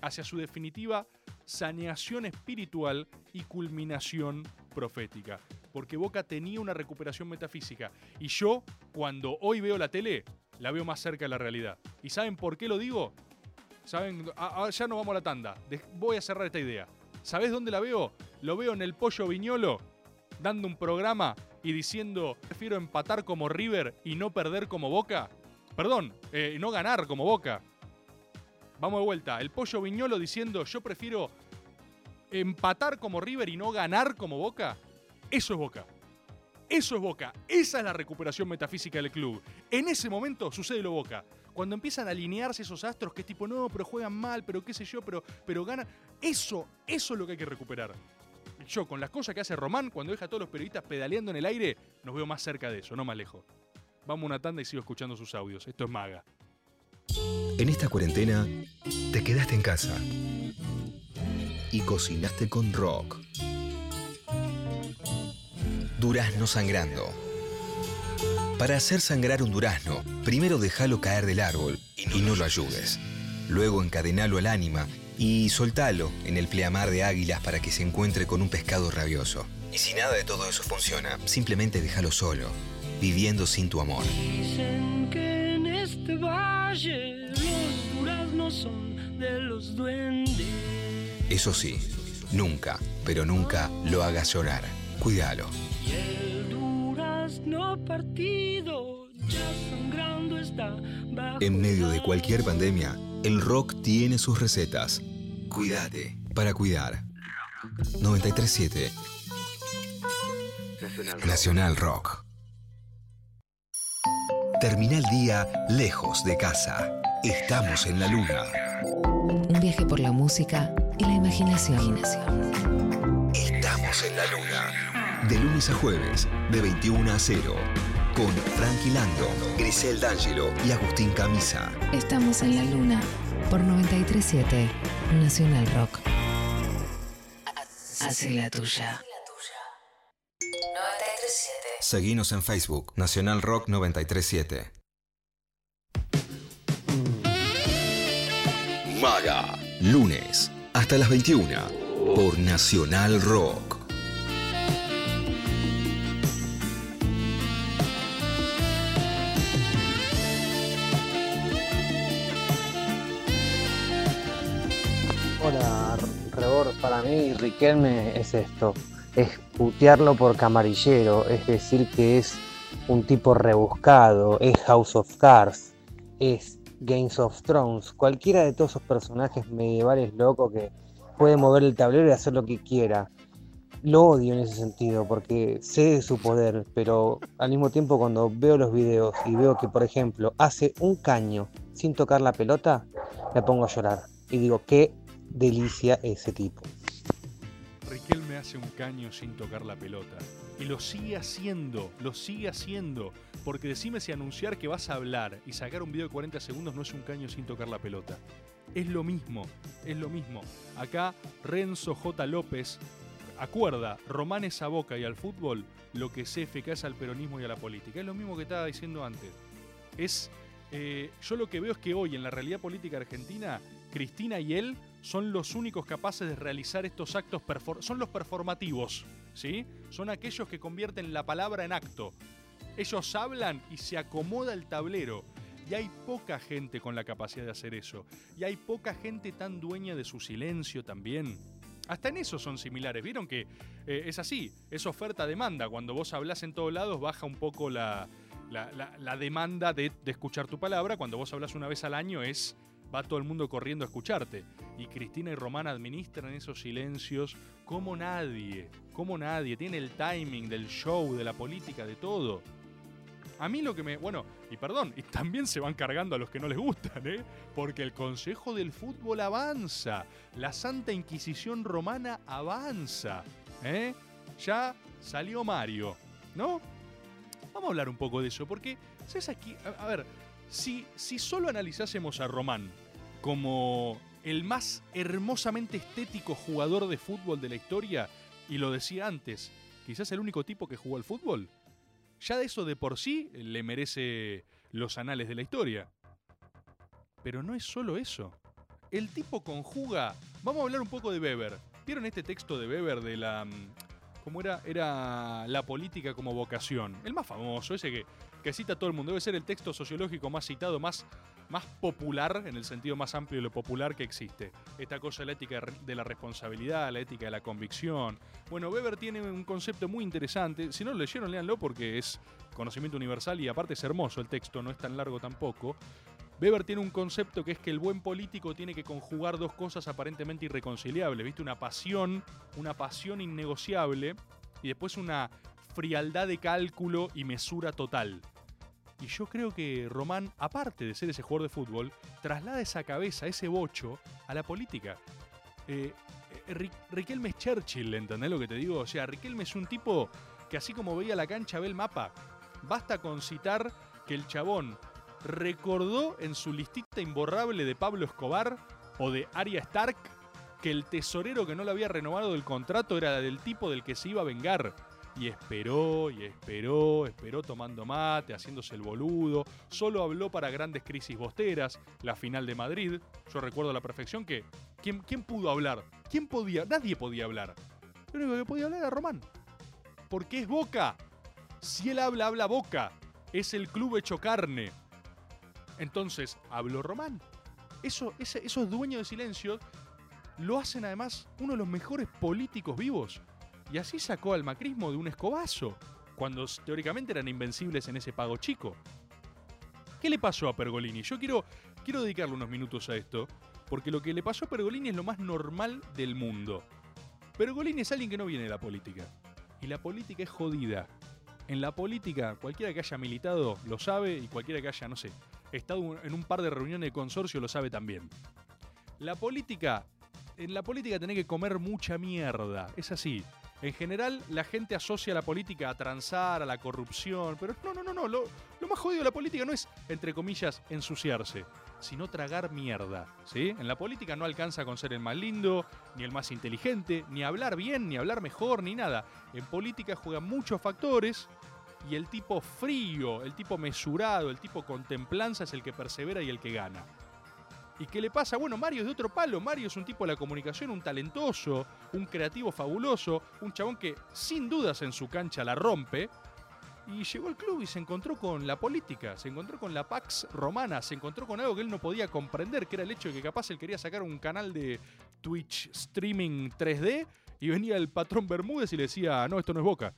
hacia su definitiva saneación espiritual y culminación profética porque Boca tenía una recuperación metafísica. Y yo, cuando hoy veo la tele, la veo más cerca de la realidad. ¿Y saben por qué lo digo? ¿Saben? Ah, ah, ya no vamos a la tanda. voy a cerrar esta idea. ¿Sabés dónde la veo? Lo veo en el Pollo Viñolo, dando un programa y diciendo, prefiero empatar como River y no perder como Boca. Perdón, eh, no ganar como Boca. Vamos de vuelta. El Pollo Viñolo diciendo, yo prefiero empatar como River y no ganar como Boca. Eso es Boca. Eso es Boca. Esa es la recuperación metafísica del club. En ese momento sucede lo Boca. Cuando empiezan a alinearse esos astros que es tipo, no, pero juegan mal, pero qué sé yo, pero, pero ganan. Eso, eso es lo que hay que recuperar. Yo, con las cosas que hace Román, cuando deja a todos los periodistas pedaleando en el aire, nos veo más cerca de eso, no más lejos. Vamos a una tanda y sigo escuchando sus audios. Esto es Maga. En esta cuarentena, te quedaste en casa y cocinaste con rock. Durazno sangrando. Para hacer sangrar un durazno, primero déjalo caer del árbol y no lo ayudes. Luego encadenalo al ánima y soltalo en el pleamar de águilas para que se encuentre con un pescado rabioso. Y si nada de todo eso funciona, simplemente déjalo solo, viviendo sin tu amor. Dicen que en este valle los duraznos son de los duendes. Eso sí, nunca, pero nunca lo hagas llorar. Cuídalo. Y el durazno partido ya sangrando está bajo En medio de cualquier pandemia, el rock tiene sus recetas. Cuídate para cuidar. 937 Nacional Rock. Termina el día lejos de casa. Estamos en la luna. Un viaje por la música y la imaginación. Estamos en la luna. De lunes a jueves, de 21 a 0. Con Frankie Lando, Grisel D'Angelo y Agustín Camisa. Estamos en la luna por 937 Nacional Rock. Hace la tuya. 937. Seguinos en Facebook, Nacional Rock 937. Maga. Lunes, hasta las 21. Por Nacional Rock. Riquelme es esto: es putearlo por camarillero, es decir, que es un tipo rebuscado, es House of Cards, es Games of Thrones, cualquiera de todos esos personajes medievales locos que puede mover el tablero y hacer lo que quiera. Lo odio en ese sentido porque sé de su poder, pero al mismo tiempo cuando veo los videos y veo que, por ejemplo, hace un caño sin tocar la pelota, me pongo a llorar. Y digo, qué delicia ese tipo. Riquelme hace un caño sin tocar la pelota. Y lo sigue haciendo, lo sigue haciendo. Porque decime si anunciar que vas a hablar y sacar un video de 40 segundos no es un caño sin tocar la pelota. Es lo mismo, es lo mismo. Acá Renzo J. López acuerda Romanes a Boca y al fútbol lo que CFK es al peronismo y a la política. Es lo mismo que estaba diciendo antes. Es, eh, yo lo que veo es que hoy en la realidad política argentina, Cristina y él son los únicos capaces de realizar estos actos, son los performativos, ¿sí? Son aquellos que convierten la palabra en acto. Ellos hablan y se acomoda el tablero. Y hay poca gente con la capacidad de hacer eso. Y hay poca gente tan dueña de su silencio también. Hasta en eso son similares. Vieron que eh, es así, es oferta-demanda. Cuando vos hablás en todos lados baja un poco la- la demanda de, de escuchar tu palabra. Cuando vos hablas una vez al año es va todo el mundo corriendo a escucharte. Y Cristina y Román administran esos silencios como nadie, como nadie. Tiene el timing del show, de la política, de todo. A mí lo que me. Bueno, y perdón, y también se van cargando a los que no les gustan, ¿eh? Porque el Consejo del Fútbol avanza. La Santa Inquisición Romana avanza. ¿eh? Ya salió Mario, ¿no? Vamos a hablar un poco de eso, porque, ¿sabes aquí? A, a ver, si, si solo analizásemos a Román como el más hermosamente estético jugador de fútbol de la historia, y lo decía antes, quizás el único tipo que jugó al fútbol, ya de eso de por sí le merece los anales de la historia. Pero no es solo eso. El tipo conjuga. Vamos a hablar un poco de Weber. ¿Vieron este texto de Weber de la. mm, ¿Cómo era? Era la política como vocación. El más famoso, ese que, que cita todo el mundo. Debe ser el texto sociológico más citado, más, más popular, en el sentido más amplio de lo popular que existe. Esta cosa de la ética de la responsabilidad, la ética de la convicción. Bueno, Weber tiene un concepto muy interesante. Si no lo leyeron, léanlo porque es conocimiento universal y aparte es hermoso el texto, no es tan largo tampoco. Weber tiene un concepto que es que el buen político tiene que conjugar dos cosas aparentemente irreconciliables, ¿viste? Una pasión, una pasión innegociable y después una frialdad de cálculo y mesura total. Y yo creo que Román, aparte de ser ese jugador de fútbol, traslada esa cabeza, ese bocho, a la política. Eh, eh, Ri- Riquelme es Churchill, ¿entendés lo que te digo? O sea, Riquelme es un tipo que así como veía la cancha, ve el mapa. Basta con citar que el chabón recordó en su listita imborrable de Pablo Escobar o de Arya Stark que el tesorero que no le había renovado el contrato era del tipo del que se iba a vengar. Y esperó, y esperó, esperó tomando mate, haciéndose el boludo. Solo habló para grandes crisis bosteras, la final de Madrid. Yo recuerdo a la perfección que. ¿quién, quién pudo hablar? ¿Quién podía? Nadie podía hablar. Lo único que podía hablar era Román. Porque es Boca. Si él habla, habla Boca. Es el club hecho carne. Entonces, habló Román. Eso, ese- esos dueños de silencio lo hacen además uno de los mejores políticos vivos. Y así sacó al macrismo de un escobazo, cuando teóricamente eran invencibles en ese pago chico. ¿Qué le pasó a Pergolini? Yo quiero, quiero dedicarle unos minutos a esto, porque lo que le pasó a Pergolini es lo más normal del mundo. Pergolini es alguien que no viene de la política. Y la política es jodida. en la política, cualquiera que haya militado lo sabe y cualquiera que haya, no sé, estado en un par de reuniones de consorcio lo sabe también. La política, en la política tenés que comer mucha mierda, es así. En general, la gente asocia la política a transar, a la corrupción, pero no, no, no, no. Lo, más jodido de la política no es, entre comillas, ensuciarse, sino tragar mierda. ¿sí? En la política no alcanza con ser el más lindo, ni el más inteligente, ni hablar bien, ni hablar mejor, ni nada. En política juegan muchos factores y el tipo frío, el tipo mesurado, el tipo con templanza es el que persevera y el que gana. ¿Y qué le pasa? Bueno, Mario es de otro palo. Mario es un tipo de la comunicación, un talentoso, un creativo fabuloso, un chabón que sin dudas en su cancha la rompe. Y llegó al club y se encontró con la política, se encontró con la Pax Romana, se encontró con algo que él no podía comprender, que era el hecho de que capaz él quería sacar un canal de Twitch streaming 3D y venía el patrón Bermúdez y le decía, no, esto no es Boca.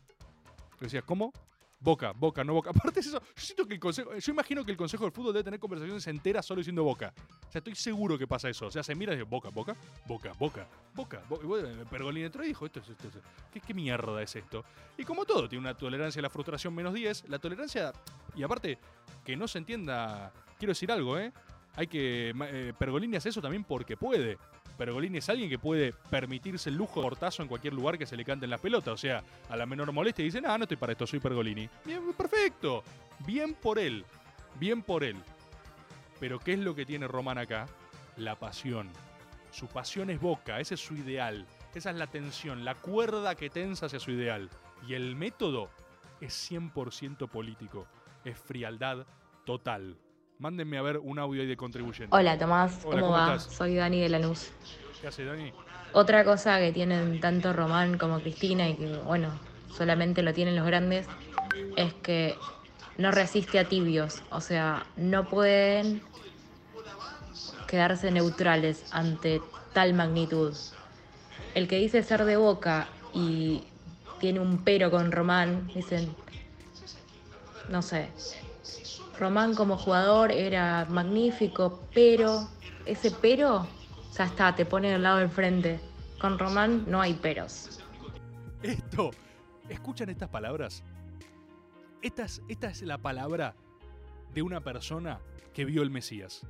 Le decía, ¿cómo? Boca, Boca, no Boca. Aparte es eso, yo siento que el consejo, yo imagino que el Consejo del Fútbol debe tener conversaciones enteras solo diciendo Boca. O sea, estoy seguro que pasa eso. O sea, se mira y dice, Boca, Boca, Boca, Boca, Boca. Bo- y bueno, Pergolini entró y dijo, esto es esto, es- ¿qué, ¿qué mierda es esto? Y como todo, tiene una tolerancia a la frustración menos 10. La tolerancia, y aparte, que no se entienda, quiero decir algo, ¿eh? Hay que, ma- eh, Pergolini hace eso también porque puede. Pergolini es alguien que puede permitirse el lujo de portazo en cualquier lugar que se le canten las pelotas. O sea, a la menor molestia dice, no, no estoy para esto, soy Pergolini. Bien, perfecto. Bien por él. Bien por él. Pero ¿qué es lo que tiene Román acá? La pasión. Su pasión es boca, ese es su ideal. Esa es la tensión, la cuerda que tensa hacia su ideal. Y el método es 100% político. Es frialdad total. Mándenme a ver un audio ahí de contribuyente. Hola Tomás, Hola, ¿cómo, va? estás? Soy Dani de Lanús. ¿Qué hace Dani? Otra cosa que tienen tanto Román como Cristina y que, bueno, solamente lo tienen los grandes, es que no resiste a tibios. O sea, no pueden quedarse neutrales ante tal magnitud. El que dice ser de boca y tiene un pero con Román, dicen, no sé, Román como jugador era magnífico, pero ese pero ya está, te pone al lado del frente. Con Román no hay peros. Esto, ¿escuchan estas palabras? Esta es, esta es la palabra de una persona que vio el Mesías.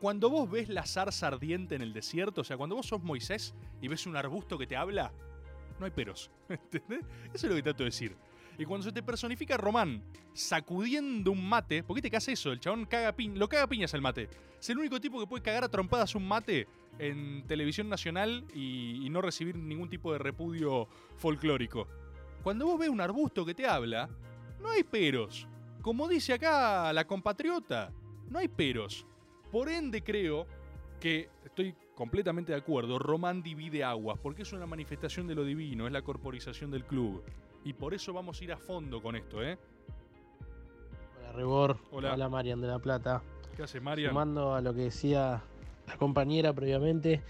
Cuando vos ves la zarza ardiente en el desierto, o sea, cuando vos sos Moisés y ves un arbusto que te habla, no hay peros. ¿Entendés? Eso es lo que trato de decir. Y cuando se te personifica Román sacudiendo un mate, ¿por qué te hace eso? El chabón caga pi- lo caga piñas el mate. Es el único tipo que puede cagar a trompadas un mate en televisión nacional y, y no recibir ningún tipo de repudio folclórico. Cuando vos ves un arbusto que te habla, no hay peros. Como dice acá la compatriota, no hay peros. Por ende creo que estoy completamente de acuerdo, Román divide aguas, porque es una manifestación de lo divino, es la corporización del club. Y por eso vamos a ir a fondo con esto, ¿eh? Hola Rebor, Hola. hola, Marian de la Plata. ¿Qué hace Marian? Sumando a lo que decía la compañera previamente,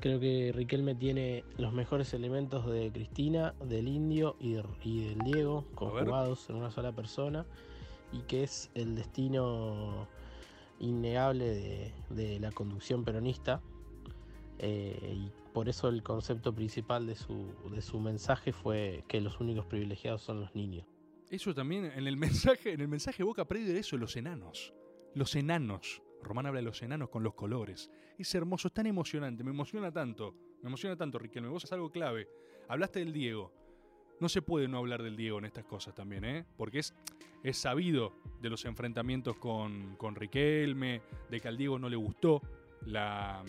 creo que Riquelme tiene los mejores elementos de Cristina, del Indio y, de- y del Diego, conjugados en una sola persona, y que es el destino innegable de, de la conducción peronista. eh, y por eso el concepto principal de su, de su mensaje fue que los únicos privilegiados son los niños. Eso también en el mensaje, en el mensaje Boca previo de eso, los enanos. Los enanos. Román habla de los enanos con los colores. Es hermoso, es tan emocionante, me emociona tanto. Me emociona tanto, Riquelme. Vos es algo clave. Hablaste del Diego. No se puede no hablar del Diego en estas cosas también, ¿eh? Porque es, es sabido de los enfrentamientos con, con Riquelme, de que al Diego no le gustó la,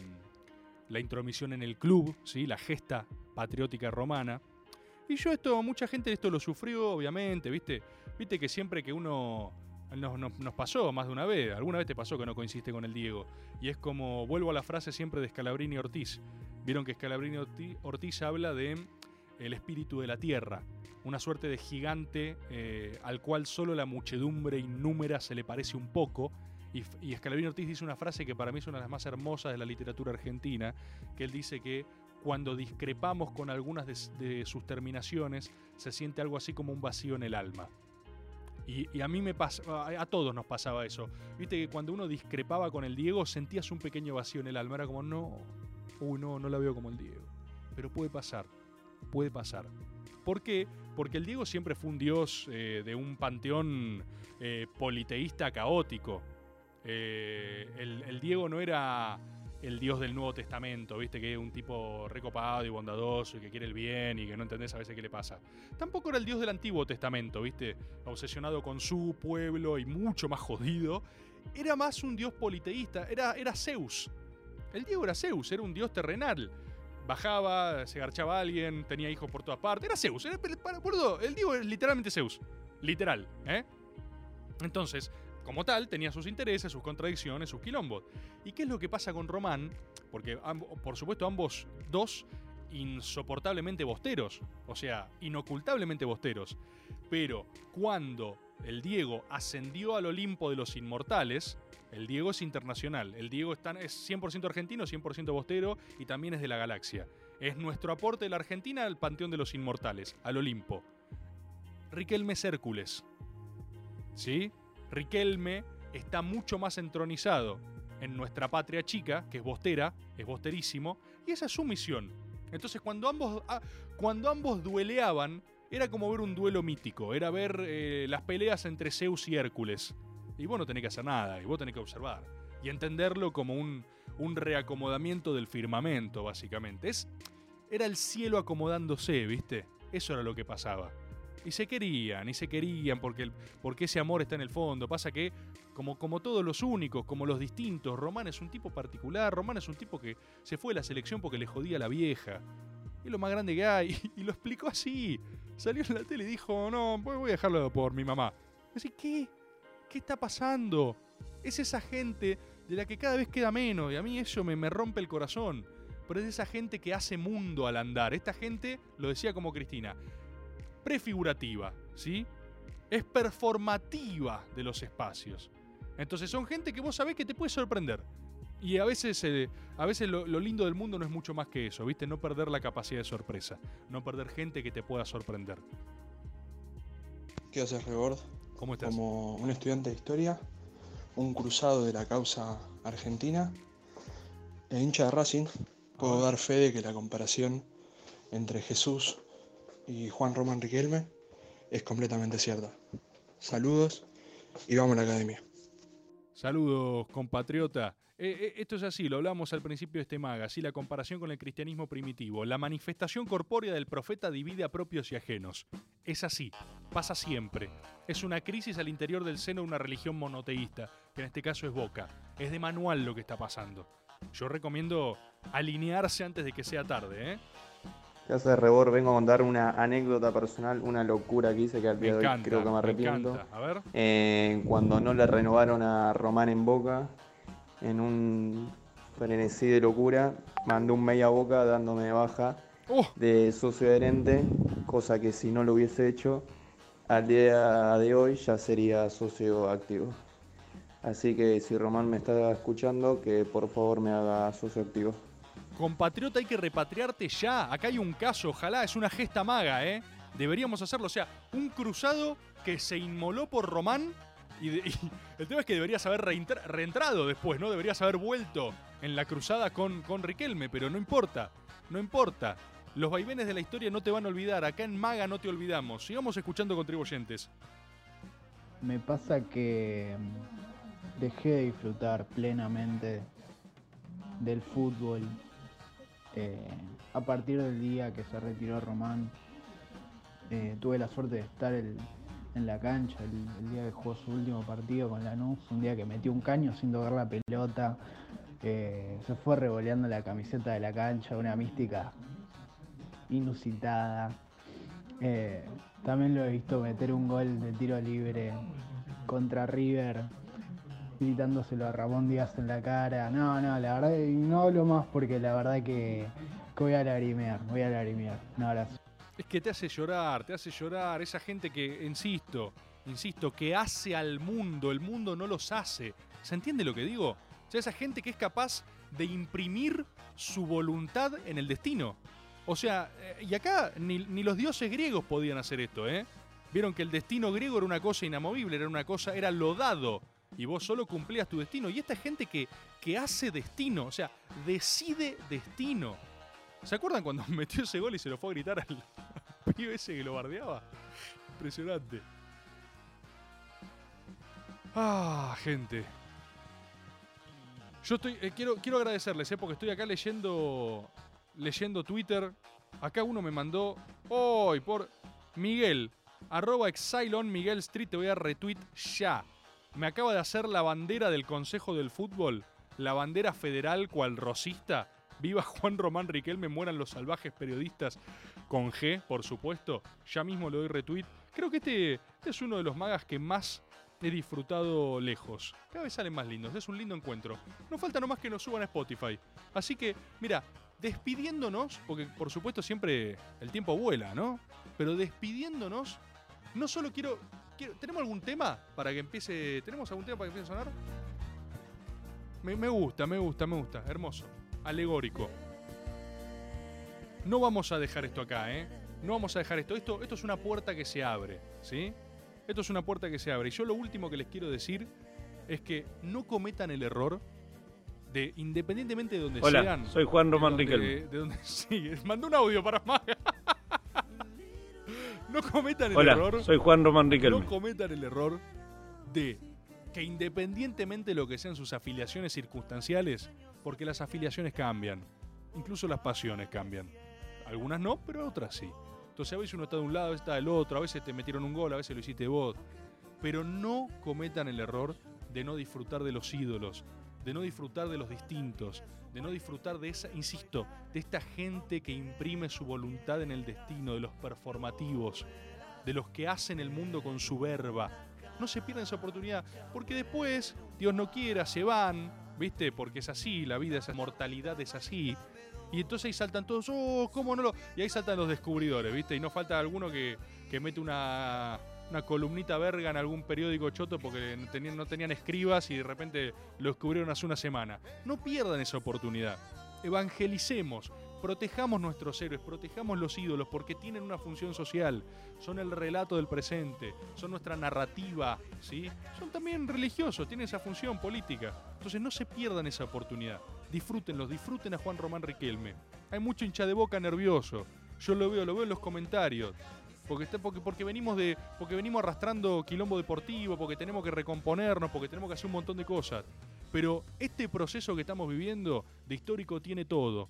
la intromisión en el club, ¿sí? la gesta patriótica romana. Y yo esto, mucha gente esto lo sufrió, obviamente, ¿viste? Viste que siempre que uno... Nos, pasó más de una vez, alguna vez te pasó que no coincidiste con el Diego. Y es como, vuelvo a la frase siempre de Scalabrini Ortiz. Vieron que Scalabrini Orti- Ortiz habla de el espíritu de la tierra, una suerte de gigante eh, al cual solo la muchedumbre innúmera se le parece un poco. Y, y Ortiz dice una frase que para mí es una de las más hermosas de la literatura argentina, que él dice que cuando discrepamos con algunas de, sus terminaciones, se siente algo así como un vacío en el alma. Y, a mí me pasa, a, todos nos pasaba eso. Viste que cuando uno discrepaba con el Diego, sentías un pequeño vacío en el alma. Era como, no, uy, no, no la veo como el Diego. Pero puede pasar, puede pasar. ¿Por qué? porque el Diego siempre fue un dios eh, de un panteón eh, politeísta caótico. Eh, el, Diego no era el Dios del Nuevo Testamento, viste, que es un tipo recopado y bondadoso y que quiere el bien y que no entendés a veces qué le pasa. Tampoco era el Dios del Antiguo Testamento, viste, obsesionado con su pueblo y mucho más jodido. Era más un dios politeísta, era, era Zeus. El Diego era Zeus, era un dios terrenal. Bajaba, se garchaba a alguien, tenía hijos por todas partes. Era Zeus, era, para, el Diego es literalmente Zeus. Literal, ¿eh? Entonces, como tal, tenía sus intereses, sus contradicciones, sus quilombos. ¿Y qué es lo que pasa con Román? Porque, por supuesto, ambos dos insoportablemente bosteros, o sea, inocultablemente bosteros. Pero cuando el Diego ascendió al Olimpo de los inmortales, el Diego es internacional, el Diego es 100% argentino, 100% bostero y también es de la galaxia. Es nuestro aporte de la Argentina al Panteón de los Inmortales, al Olimpo. Riquelme es Hércules. ¿Sí? Riquelme está mucho más entronizado en nuestra patria chica, que es bostera, es bosterísimo, y esa es su misión. Entonces, cuando ambos, ah, cuando ambos dueleaban, era como ver un duelo mítico, era ver eh, las peleas entre Zeus y Hércules. Y vos no tenés que hacer nada, y vos tenés que observar. Y entenderlo como un, un reacomodamiento del firmamento, básicamente. Es, era el cielo acomodándose, ¿viste? Eso era lo que pasaba. Y se querían, y se querían porque, porque ese amor está en el fondo. Pasa que, como, como todos los únicos, como los distintos, Román es un tipo particular. Román es un tipo que se fue de la selección porque le jodía a la vieja. Y lo más grande que hay. Y lo explicó así. Salió en la tele y dijo, no, voy a dejarlo por mi mamá. Así, ¿qué? ¿Qué está pasando? Es esa gente de la que cada vez queda menos. Y a mí eso me, me rompe el corazón. Pero es esa gente que hace mundo al andar. Esta gente, lo decía como Cristina, prefigurativa, ¿sí? Es performativa de los espacios. Entonces son gente que vos sabés que te puede sorprender. Y a veces, eh, a veces lo, lo lindo del mundo no es mucho más que eso, ¿viste? No perder la capacidad de sorpresa. No perder gente que te pueda sorprender. ¿Qué haces, Rebord? ¿Cómo estás? Como un estudiante de historia, un cruzado de la causa argentina e hincha de Racing, puedo dar fe de que la comparación entre Jesús y Juan Román Riquelme es completamente cierta. Saludos y vamos a la academia. Saludos, compatriota. Eh, eh, esto es así, lo hablamos al principio de este maga, ¿sí? la comparación con el cristianismo primitivo. La manifestación corpórea del profeta divide a propios y ajenos. Es así, pasa siempre. Es una crisis al interior del seno de una religión monoteísta, que en este caso es Boca. Es de manual lo que está pasando. Yo recomiendo alinearse antes de que sea tarde, ¿eh? ¿Qué hace Rebor? Vengo a contar una anécdota personal, una locura que hice que al día de hoy creo que me arrepiento. encanta. A ver. Eh, cuando no le renovaron a Román en Boca, en un frenesí de locura, mandé un media boca dándome de baja Oh. de socio adherente, cosa que si no lo hubiese hecho, al día de hoy ya sería socio activo. Así que si Román me está escuchando, que por favor me haga socio activo. Compatriota, hay que repatriarte ya. Acá hay un caso, ojalá, es una gesta maga, ¿eh? Deberíamos hacerlo. O sea, un cruzado que se inmoló por Román. Y, el tema es que deberías haber reentrado después, ¿no? Deberías haber vuelto en la cruzada con, con Riquelme, pero no importa. No importa. Los vaivenes de la historia no te van a olvidar. Acá en Maga no te olvidamos. Sigamos escuchando contribuyentes. Me pasa que mm, dejé de disfrutar plenamente del fútbol eh, a partir del día que se retiró Román. eh, tuve la suerte de estar en la cancha el, día que jugó su último partido con Lanús, un día que metió un caño sin tocar la pelota. eh, se fue revoleando la camiseta de la cancha, una mística inusitada. También lo he visto meter un gol de tiro libre contra River, gritándoselo a Ramón Díaz en la cara. No, no, la verdad no hablo más porque la verdad que, que voy a lagrimear, voy a lagrimear. Un abrazo. Es que te hace llorar, te hace llorar. Esa gente que, insisto, insisto, que hace al mundo, el mundo no los hace. ¿Se entiende lo que digo? O sea, esa gente que es capaz de imprimir su voluntad en el destino. O sea, eh, y acá ni, ni los dioses griegos podían hacer esto, ¿eh? Vieron que el destino griego era una cosa inamovible, era una cosa, era lo dado. Y vos solo cumplías tu destino. Y esta gente que, que hace destino, o sea, decide destino. ¿Se acuerdan cuando metió ese gol y se lo fue a gritar al, pibe ese que lo bardeaba. Impresionante. Ah, gente. Yo estoy. eh, quiero, quiero agradecerles, eh, porque estoy acá leyendo. Leyendo Twitter. Acá uno me mandó. Hoy, por Miguel. Arroba Exilon Miguel Street. Te voy a retweet ya. Me acaba de hacer la bandera del Consejo del Fútbol. La bandera federal cual rosista. Viva Juan Román Riquelme, mueran los salvajes periodistas con G, por supuesto. Ya mismo le doy retweet. Creo que este, este es uno de los magas que más he disfrutado lejos. Cada vez salen más lindos, es un lindo encuentro. No falta nomás que nos suban a Spotify. Así que, mira, despidiéndonos, porque por supuesto siempre el tiempo vuela, ¿no? Pero despidiéndonos, no solo quiero, quiero ¿tenemos algún tema para que empiece, ¿tenemos algún tema para que empiece a sonar? Me, me gusta, me gusta, me gusta, hermoso, alegórico. No vamos a dejar esto acá, ¿eh? No vamos a dejar esto. Esto, esto es una puerta que se abre, ¿sí? Esto es una puerta que se abre. Y yo lo último que les quiero decir es que no cometan el error de, independientemente de donde Hola, sean. soy Juan Román Riquelme. De donde sí, mandó un audio para Maga. No cometan el Hola, error. soy Juan Román Riquelme. No cometan el error de que independientemente de lo que sean sus afiliaciones circunstanciales, porque las afiliaciones cambian, incluso las pasiones cambian. Algunas no, pero otras sí. Entonces a veces uno está de un lado, a veces está del otro, a veces te metieron un gol, a veces lo hiciste vos. Pero no cometan el error de no disfrutar de los ídolos, de no disfrutar de los distintos, de no disfrutar de esa, insisto, de esta gente que imprime su voluntad en el destino, de los performativos, de los que hacen el mundo con su verba. No se pierdan esa oportunidad, porque después, Dios no quiera, se van, ¿viste? Porque es así, la vida, esa mortalidad es así. Y entonces ahí saltan todos, oh, ¿cómo no lo...? Y ahí saltan los descubridores, ¿viste? Y no falta alguno que, que mete una, una columnita verga en algún periódico choto porque no tenían, no tenían escribas y de repente lo descubrieron hace una semana. No pierdan esa oportunidad. Evangelicemos, protejamos nuestros héroes, protejamos los ídolos porque tienen una función social, son el relato del presente, son nuestra narrativa, ¿sí? Son también religiosos, tienen esa función política. Entonces no se pierdan esa oportunidad. Disfrútenlos, disfruten a Juan Román Riquelme. Hay mucho hincha de boca nervioso. Yo lo veo, lo veo en los comentarios. Porque, está- porque, porque venimos de. Porque venimos arrastrando quilombo deportivo, porque tenemos que recomponernos, porque tenemos que hacer un montón de cosas. Pero este proceso que estamos viviendo de histórico tiene todo.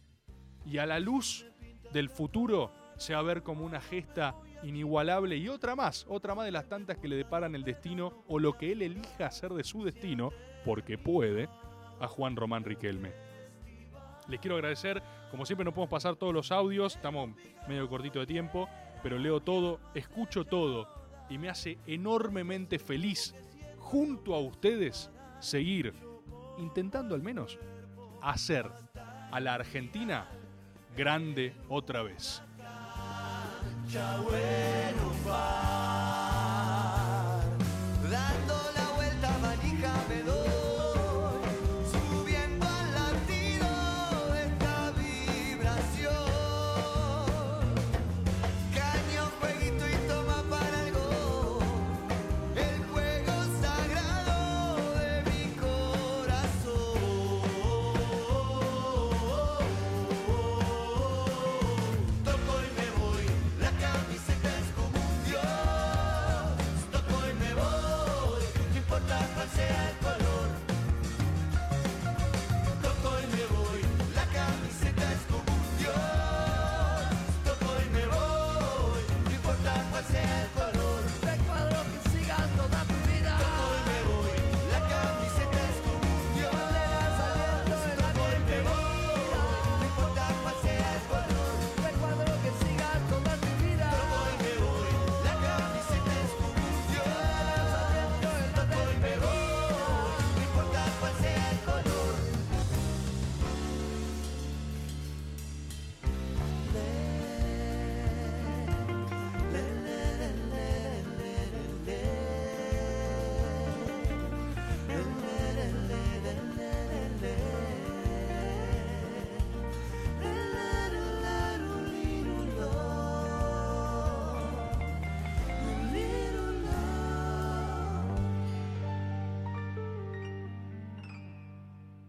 Y a la luz del futuro se va a ver como una gesta inigualable y otra más, otra más de las tantas que le deparan el destino o lo que él elija hacer de su destino, porque puede, a Juan Román Riquelme. Les quiero agradecer, como siempre no podemos pasar todos los audios, estamos medio cortito de tiempo, pero leo todo, escucho todo y me hace enormemente feliz junto a ustedes seguir intentando al menos hacer a la Argentina grande otra vez.